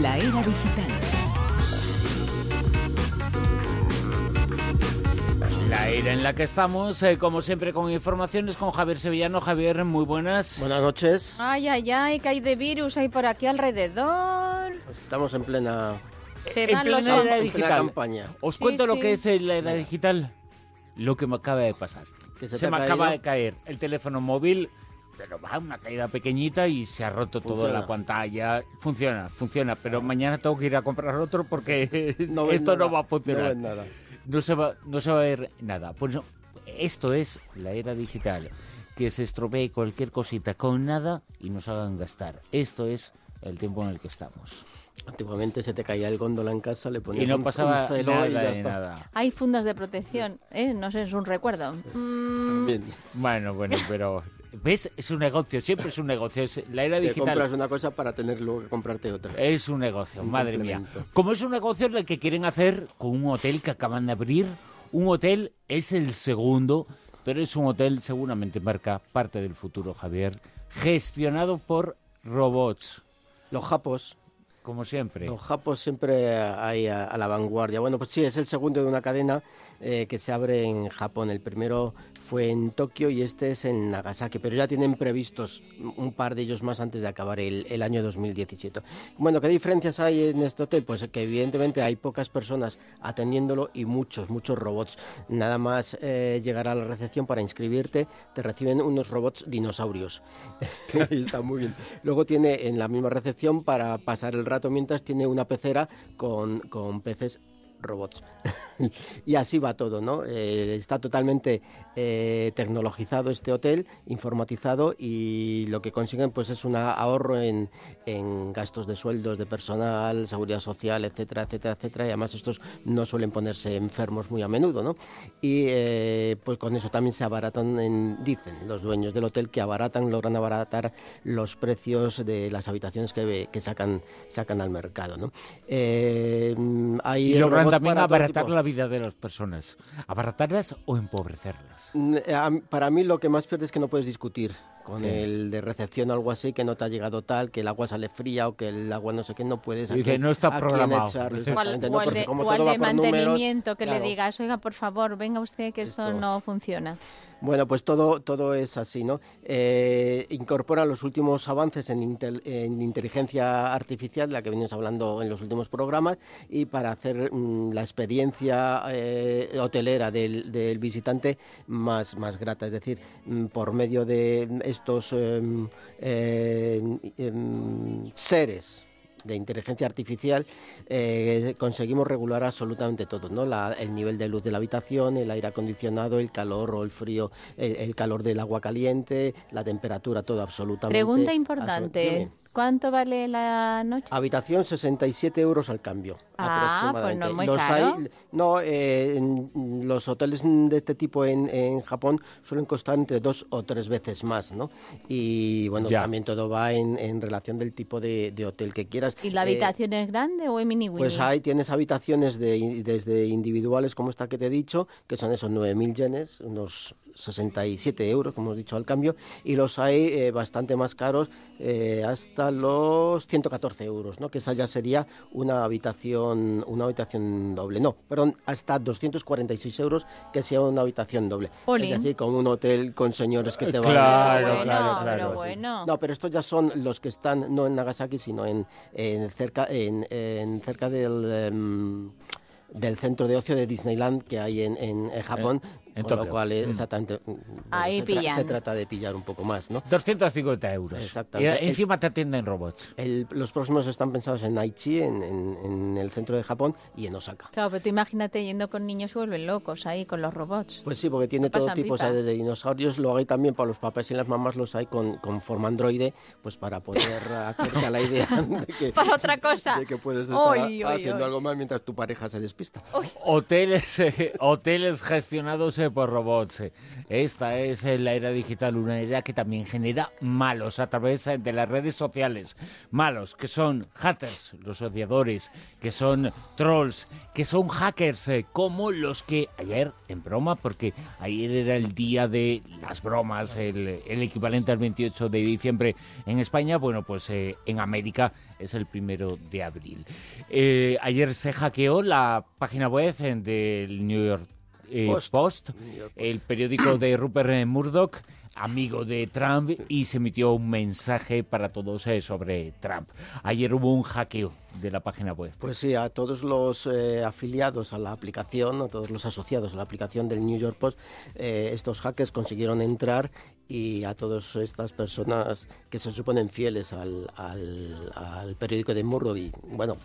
La era digital. La era en la que estamos, eh, como siempre, con informaciones con Javier Sevillano. Javier, muy buenas. Buenas noches. Ay, ay, ay, que hay de virus ahí por aquí alrededor. Estamos en plena, Se En van los plena era en plena digital. campaña. Os Sí, cuento lo que es eh, la era digital. Lo que me acaba de pasar. Que Se, me acaba de caer el teléfono móvil, pero va una caída pequeñita y se ha roto toda la pantalla. Funciona, funciona, pero mañana tengo que ir a comprar otro porque No esto no va a funcionar. No ves nada. No se va, no se va a ver nada. Pues no, esto es la era digital. Que se estropee cualquier cosita con nada y nos hagan gastar. Esto es el tiempo en el que estamos. Antiguamente se te caía el góndola en casa, le ponías Y no un- pasaba un celo nada y ya está. nada. Hay fundas de protección, ¿eh? No sé, es un recuerdo. Mm, Bien. Bueno, bueno, pero... ¿Ves? Es un negocio, siempre es un negocio. Es, la era Te digital compras una cosa para tener luego que comprarte otra. es un negocio, Un madre mía. Como es un negocio el que quieren hacer con un hotel que acaban de abrir, un hotel es el segundo, pero es un hotel seguramente marca parte del futuro, Javier, gestionado por robots, Los japos, como siempre. los japos siempre a, a la vanguardia. Bueno, pues sí, es el segundo de una cadena eh, que se abre en Japón. El primero fue en Tokio y este es en Nagasaki, pero ya tienen previstos un par de ellos más antes de acabar el, año 2017. Bueno, ¿qué diferencias hay en este hotel? Pues que evidentemente hay pocas personas atendiéndolo y muchos, muchos robots. Nada más eh, llegar a la recepción para inscribirte, te reciben unos robots dinosaurios. Está muy bien. Luego tiene en la misma recepción para pasar el rato mientras tiene una pecera con, con peces robots. y así va todo, ¿no? Eh, está totalmente eh, tecnologizado este hotel, informatizado y lo que consiguen pues es un ahorro en, en gastos de sueldos de personal, seguridad social, etcétera, etcétera, etcétera. Y además estos no suelen ponerse enfermos muy a menudo, ¿no? Y eh, pues con eso también se abaratan, en- dicen los dueños del hotel que abaratan, logran abaratar los precios de las habitaciones que, que sacan, sacan al mercado, ¿no? Hay Y también para abaratar la vida de las personas. ¿Abaratarlas o empobrecerlas? Mm, eh, Para mí lo que más pierde es que no puedes discutir con Sí. el de recepción o algo así, que no te ha llegado tal, que el agua sale fría o que el agua no sé qué, no puedes. Dice, quién- no está programado. echarlo, o al, exactamente, o ¿no? al Porque de, como o al todo va de por números, mantenimiento que claro. le digas, oiga, por favor, venga usted que esto Esto- no funciona. Bueno, pues todo, todo es así, ¿no? Eh, incorpora los últimos avances en, intel- en inteligencia artificial, la que venimos hablando en los últimos programas, y para hacer mm, la experiencia eh, hotelera del, visitante más, más grata. Es decir, mm, por medio de estos em, em, em, seres de inteligencia artificial eh, conseguimos regular absolutamente todo, ¿no? La- el nivel de luz de la habitación, el aire acondicionado, el calor o el frío, el, el calor del agua caliente, la temperatura, todo absolutamente. Pregunta importante. ¿Cuánto vale la noche? Habitación 67 euros al cambio. Ah, pues no aproximadamente. es muy los caro. hay- no, eh, los hoteles de este tipo en, en Japón suelen costar entre dos o tres veces más, ¿no? Y bueno, Ya. también todo va en, en relación del tipo de, de hotel que quieras. ¿Y la Eh, habitación es grande o es mini winnie? pues ahí tienes habitaciones de, desde individuales como esta que te he dicho, que son esos 9.000 yenes, unos 67 euros, como hemos dicho al cambio, y los hay eh, bastante más caros, eh, hasta los 114 euros, ¿no? que esa ya sería una habitación, una habitación doble. No, perdón, hasta 246 euros, que sea una habitación doble. Jolín. Es decir, con un hotel con señores que te van Claro, Pero bueno, claro, pero claro. bueno. no, pero estos ya son los que están no en Nagasaki, sino en, en cerca en, en cerca del em, del centro de ocio de Disneyland que hay en, en, en Japón, en con lo cual eh, Mm. exactamente mm, Ahí se, tra- se trata de pillar un poco más, ¿no? 250 euros. Exactamente. Y encima te atienden robots. El- los próximos están pensados en Aichi, en, en- en el centro de Japón y en Osaka. Claro, pero tú imagínate yendo con niños se vuelven locos ahí con los robots. Pues sí, porque tiene todo tipo, o sea, desde dinosaurios, lo hay también para los papás y las mamás, los hay con, con forma androide, pues para poder hacerte la idea de que, Para otra cosa. de que puedes estar Oy, oy, haciendo oy. algo más mientras tu pareja se despista. Hoteles, eh, hoteles gestionados por robots. Esta es eh, la era digital, una era que también genera malos a través de las redes sociales. Malos, que son hackers, los odiadores, que son trolls, que son hackers, como los que ayer, en broma, porque ayer era el día de las bromas, el, equivalente al 28 de diciembre en España, bueno, pues en América es el primero de abril. Eh, ayer se hackeó la página web del New York eh, Post, el periódico de Rupert Murdoch amigo de Trump y se emitió un mensaje para todos eh, sobre Trump. Ayer hubo un hackeo de la página web. Pues sí, a todos los afiliados a la aplicación, a todos los asociados a la aplicación del New York Post, estos hackers consiguieron entrar y a todas estas personas que se suponen fieles al, periódico de Murdoch y bueno,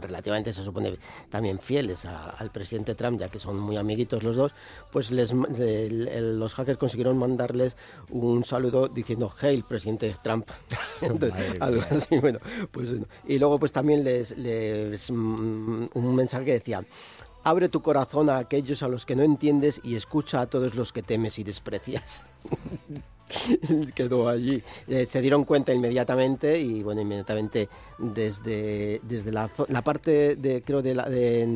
relativamente se supone también fieles al presidente Trump, ya que son muy amiguitos los dos, pues les, los hackers consiguieron mandarles un saludo diciendo Hail, presidente Trump. bueno, pues, y luego pues también les, les mm, un mensaje que decía Abre tu corazón a aquellos a los que no entiendes y escucha a todos los que temes y desprecias. quedó allí. Eh, se dieron cuenta inmediatamente y bueno, inmediatamente desde, desde la, parte de, creo, de, la, de,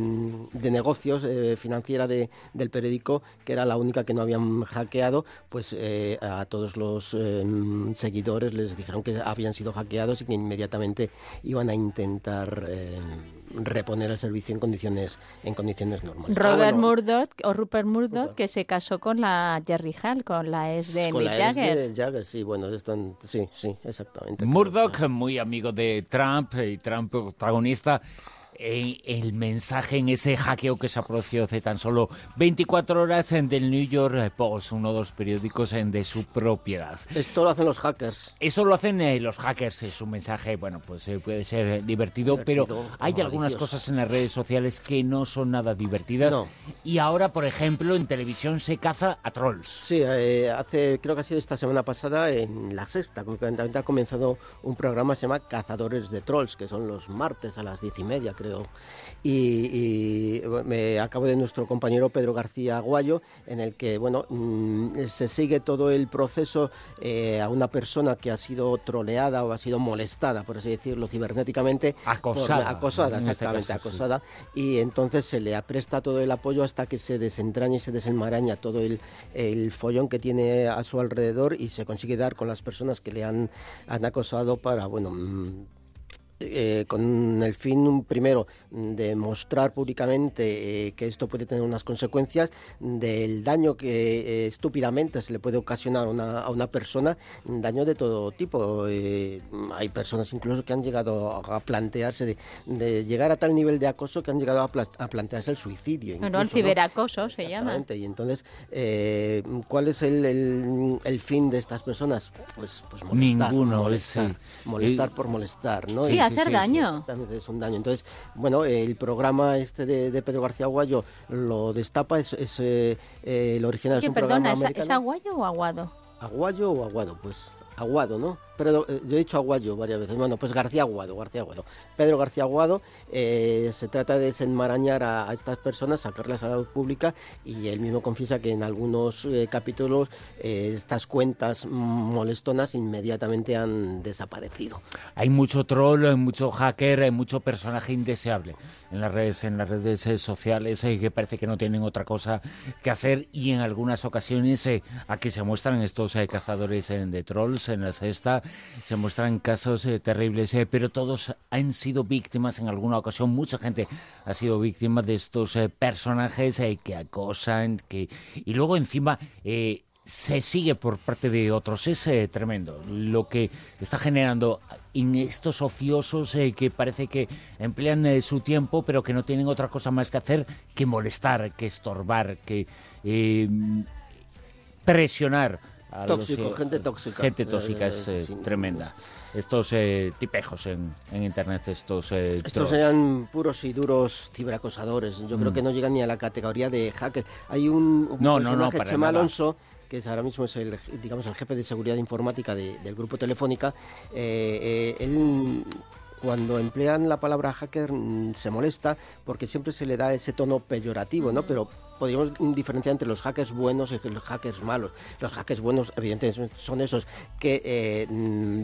negocios eh, financiera de, del periódico, que era la única que no habían hackeado, pues eh, a todos los seguidores les dijeron que habían sido hackeados y que inmediatamente iban a intentar reponer el servicio en condiciones en condiciones normales. Robert ah, Murdoch o Rupert Murdoch que se casó con la Jerry Hall, con la ex de Mick Jagger. Jagger. sí, bueno, están, sí, sí, exactamente. Murdoch, muy amigo de Trump y Trump protagonista el mensaje en ese hackeo que se aproció hace tan solo 24 horas en del New York Post, uno de los periódicos en de su propiedad. Esto lo hacen los hackers. Eso lo hacen eh, los hackers, es un mensaje, bueno, pues eh, puede ser divertido, pero hay algunas cosas en las redes sociales que no son nada divertidas. Y ahora, por ejemplo, en televisión se caza a trolls. Sí, eh, hace, creo que ha sido esta semana pasada, en La Sexta, concretamente ha comenzado un programa que se llama Cazadores de Trolls, que son los martes a las diez y media, creo y, me acabo de nuestro compañero Pedro García Aguayo, en el que bueno mm, se sigue todo el proceso eh, a una persona que ha sido troleada o ha sido molestada, por así decirlo, cibernéticamente. Acosada. acosada, este exactamente, acosada. Y entonces se le apresta todo el apoyo hasta que se desentraña y se desenmaraña todo el, el follón que tiene a su alrededor y se consigue dar con las personas que le han, han acosado para, bueno, mm, eh, con el fin, primero, de mostrar públicamente eh, que esto puede tener unas consecuencias del daño que eh, estúpidamente se le puede ocasionar a una persona, daño de todo tipo. hay personas incluso que han llegado a plantearse de, llegar a tal nivel de acoso que han llegado a, plantearse el suicidio. bueno, el ciberacoso se llama. Y entonces, ¿cuál es el, el, fin de estas personas? Pues, pues molestar. Ninguno, molestar, molestar por molestar, ¿no? Hacer daño. es un daño. Entonces, bueno, el programa este de, Pedro García Aguayo lo destapa, es, es eh, el original es un perdona, programa ¿es, ¿es aguayo o aguado? ¿Aguayo o aguado? Pues Aguado, ¿no? Pero eh, yo he dicho Aguayo varias veces. Bueno, pues García Aguado, García Aguado. Pedro García Aguado, eh, se trata de desenmarañar a, estas personas, sacarlas a la luz pública y él mismo confiesa que en algunos eh, capítulos estas cuentas molestonas inmediatamente han desaparecido. Hay mucho troll, mucho hacker, hay mucho personaje indeseable en las redes, en las redes sociales que parece que no tienen otra cosa que hacer y en algunas ocasiones aquí se muestran estos cazadores de trolls en la sexta se muestran casos eh, terribles, eh, pero todos han sido víctimas en alguna ocasión. Mucha gente ha sido víctima de estos eh, personajes que acosan, que y luego encima se sigue por parte de otros. Es tremendo lo que está generando en estos ofiosos que parece que emplean su tiempo, pero que no tienen otra cosa más que hacer que molestar, que estorbar, que presionar Tóxico, gente tóxica. Gente tóxica es eh, tremenda. Estos eh, tipejos en, internet, estos... Eh, estos serían puros y duros ciberacosadores. Yo creo mm. que no llegan ni a la categoría de hacker. Hay un, no, no, no, Chema Alonso, que es ahora mismo es el, digamos, el jefe de seguridad informática del grupo Telefónica. él cuando emplean la palabra hacker mm, se molesta porque siempre se le da ese tono peyorativo, ¿no? Pero podríamos diferenciar entre los hackers buenos y los hackers malos. Los hackers buenos, evidentemente, son esos que eh,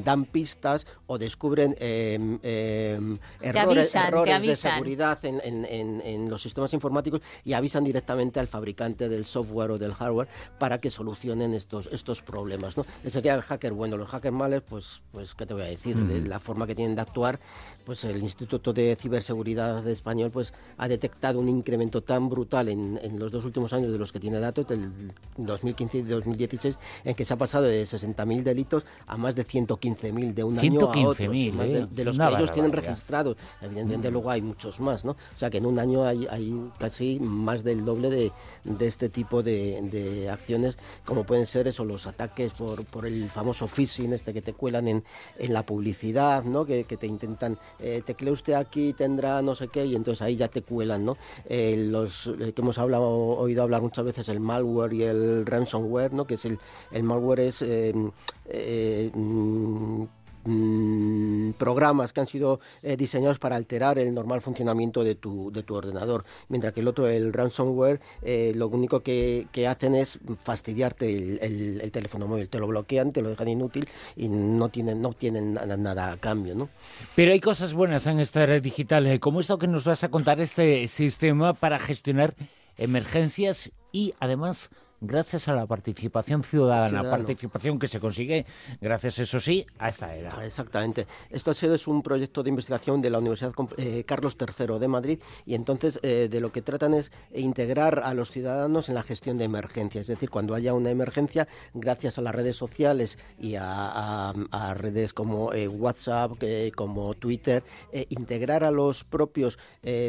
dan pistas o descubren em, em, errores, de seguridad en, los sistemas informáticos y avisan directamente al fabricante del software o del hardware para que solucionen estos, estos problemas. ¿no? Ese sería el hacker bueno. Los hackers malos, pues, pues ¿qué te voy a decir? La forma que tienen de actuar, pues el Instituto de Ciberseguridad de Español pues, ha detectado un incremento tan brutal en, en los dos últimos años de los que tiene datos, del 2015 y 2016, en que se ha pasado de 60.000 delitos a más de 115.000 de un año a otro. ¿eh? de, los que ellos tienen registrados. Evidentemente mm. luego hay muchos más, ¿no? O sea que en un año hay, hay casi más del doble de, de este tipo de, de, acciones, como pueden ser eso, los ataques por, por el famoso phishing, este que te cuelan en, en la publicidad, ¿no? Que, que te intentan, eh, teclee usted aquí, tendrá no sé qué, y entonces ahí ya te cuelan, ¿no? Eh, los eh, que hemos hablado, oído hablar muchas veces, el malware y el ransomware, ¿no? Que es el, el malware es eh, mm, Mm, programas que han sido eh, diseñados para alterar el normal funcionamiento de tu, de tu ordenador, mientras que el otro, el ransomware, eh, lo único que, hacen es fastidiarte el, teléfono móvil, te lo bloquean, te lo dejan inútil y no tienen, no tienen nada, a cambio. ¿no? Pero hay cosas buenas en esta red digital, eh, como esto que nos vas a contar, este sistema para gestionar emergencias y además gracias a la participación ciudadana, participación que se consigue gracias, eso sí, a esta era. Exactamente. Esto ha sido es un proyecto de investigación de la Universidad eh, Carlos III de Madrid y entonces eh, de lo que tratan es integrar a los ciudadanos en la gestión de emergencias. Es decir, cuando haya una emergencia, gracias a las redes sociales y a, redes como eh, WhatsApp, como Twitter, integrar a los propios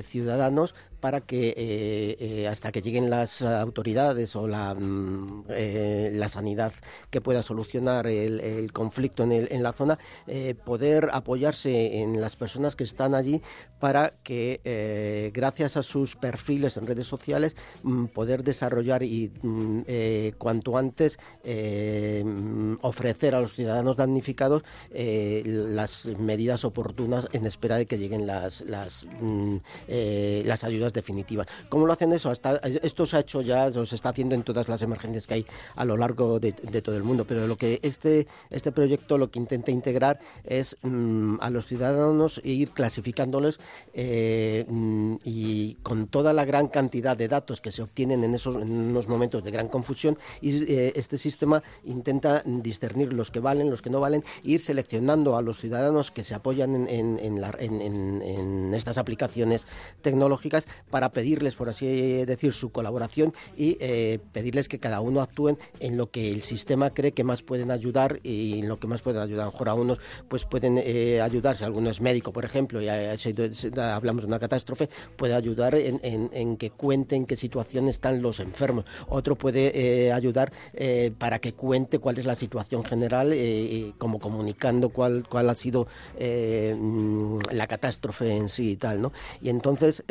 ciudadanos para que hasta que lleguen las autoridades o la Mm, eh, la sanidad que pueda solucionar el, conflicto en, la zona, eh, poder apoyarse en las personas que están allí para que, eh, gracias a sus perfiles en redes sociales, mm, poder desarrollar y mm, cuanto antes ofrecer a los ciudadanos damnificados las medidas oportunas en espera de que lleguen las, las, las ayudas definitivas. ¿Cómo lo hacen eso? Esto se ha hecho ya, se está haciendo en todas las emergencias que hay a lo largo de, todo el mundo. Pero lo que este, este proyecto lo que intenta integrar es mm, a los ciudadanos e ir clasificándolos eh, mm, y con toda la gran cantidad de datos que se obtienen en esos en unos momentos de gran confusión y eh, este sistema intenta discernir los que valen, los que no valen, e ir seleccionando a los ciudadanos que se apoyan en estas aplicaciones tecnológicas para pedirles, por así decir, su colaboración y eh, pedirles que cada uno actúen en lo que el sistema cree que más pueden ayudar y en lo que más pueden ayudar. A lo mejor a unos pues pueden eh, ayudar, si alguno es médico, por ejemplo, y hablamos de una catástrofe, puede ayudar en, que cuente en qué situación están los enfermos. Otro puede eh, ayudar eh, para que cuente cuál es la situación general, como comunicando cuál, cuál ha sido mm, la catástrofe en sí y tal, ¿no? Y entonces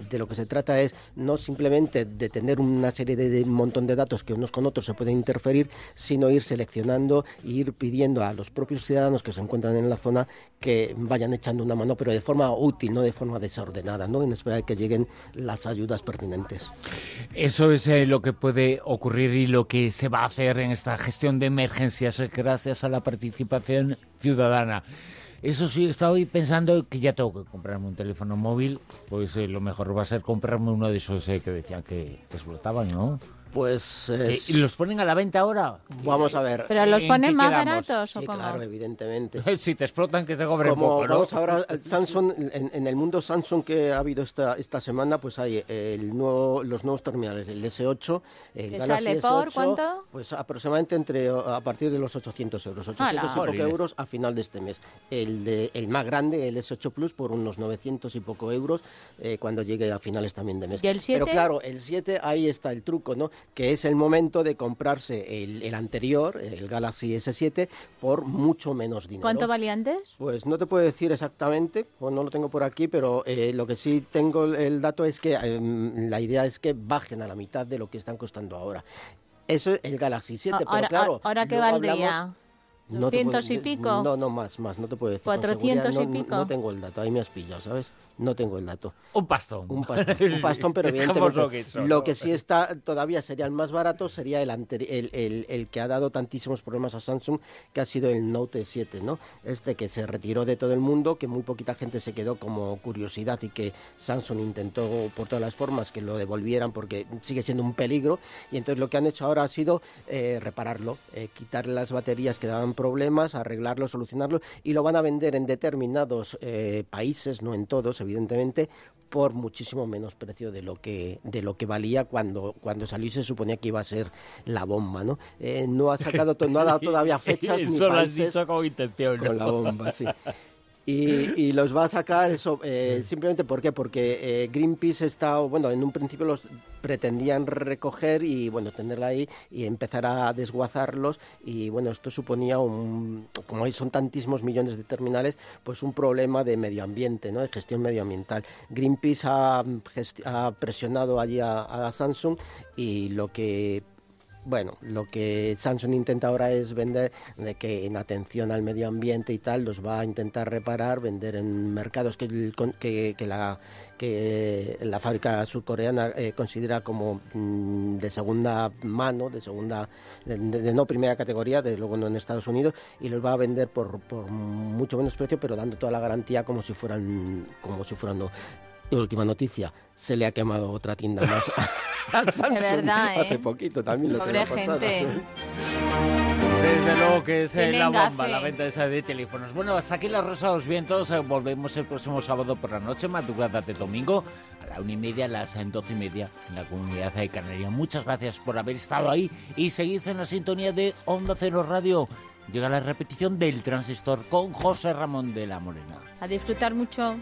de lo que se trata es no simplemente de tener una serie de, montón de datos que unos con otros se pueden interferir, sino ir seleccionando e ir pidiendo a los propios ciudadanos que se encuentran en la zona que vayan echando una mano, pero de forma útil, no de forma desordenada, ¿no? en espera de que lleguen las ayudas pertinentes. Eso es eh, lo que puede ocurrir y lo que se va a hacer en esta gestión de emergencias eh, gracias a la participación ciudadana. Eso sí, estaba hoy pensando que ya tengo que comprarme un teléfono móvil, pues eh, lo mejor va a ser comprarme uno de esos que decían que explotaban, ¿no? Pues ¿Y los ponen a la venta ahora? Vamos a ver. ¿Pero los ponen más baratos o sí, claro, evidentemente. si te explotan, que te cobren poco, ¿no? Vamos ahora, Samsung, en, el mundo Samsung que ha habido esta, esta semana, pues hay el nuevo, los nuevos terminales, el S8, el Galaxy sale S8, por cuánto? Pues aproximadamente entre a partir de los 800 euros, 800 y poco euros a final de este mes. El, de, el más grande, el S8 Plus, por unos 900 y poco euros eh, cuando llegue a finales también de mes. ¿Y el 7? Pero claro, el 7, ahí está el truco, ¿no? Que es el momento de comprarse el, anterior, el Galaxy S7, por mucho menos dinero. ¿Cuánto valía antes? Pues no te puedo decir exactamente, pues no lo tengo por aquí, pero eh, lo que sí tengo el dato es que em, la idea es que bajen a la mitad de lo que están costando ahora. Eso es el Galaxy 7, pero claro... ¿Ahora qué valdría? ¿200 y pico? No, no, más, más, no te puedo decir. ¿400 y pico? No, tengo el dato, ahí me has pillado, ¿sabes? No tengo el dato. Un pastón. Un pastón, un pastón pero evidentemente lo que, sí está todavía sería el más barato sería el, el, el, que ha dado tantísimos problemas a Samsung, que ha sido el Note 7, ¿no? Este que se retiró de todo el mundo, que muy poquita gente se quedó como curiosidad y que Samsung intentó por todas las formas que lo devolvieran porque sigue siendo un peligro. Y entonces lo que han hecho ahora ha sido eh, repararlo, eh, quitarle las baterías que daban problemas, arreglarlo, solucionarlo y lo van a vender en determinados eh, países, no en todos, evidentemente, por muchísimo menos precio de lo que de lo que valía cuando cuando salió y se suponía que iba a ser la bomba, ¿no? Eh, no ha sacado no ha dado todavía fechas ni países con intención, con la bomba, sí. Y, los va a sacar eso eh, simplemente ¿por qué? porque eh, Greenpeace está bueno en un principio los pretendían recoger y bueno tenerla ahí y empezar a desguazarlos y bueno esto suponía un como son tantísimos millones de terminales pues un problema de medio ambiente no de gestión medioambiental Greenpeace ha presionado allí a Samsung y lo que bueno, lo que Samsung intenta ahora es vender de que en atención al medio ambiente y tal los va a intentar reparar, vender en mercados que, la fábrica surcoreana eh, considera como mm, de segunda mano, de segunda, de, no primera categoría, desde luego no en Estados Unidos, y los va a vender por, mucho menos precio, pero dando toda la garantía como si fueran, como si fueran. Y última noticia, se le ha quemado otra tienda más a Samsung verdad, hace ¿eh? poquito también. Lo Pobre gente. Desde luego que es eh, la bomba, la venta esa de teléfonos. Bueno, hasta aquí los Rosados Vientos. Eh, volvemos el próximo sábado por la noche, madrugada de domingo, a la una y media, a las doce y media, en la comunidad de Canarias. Muchas gracias por haber estado ahí y seguid en la sintonía de Onda Cero Radio. Llega la repetición del transistor con José Ramón de la Morena. A disfrutar mucho.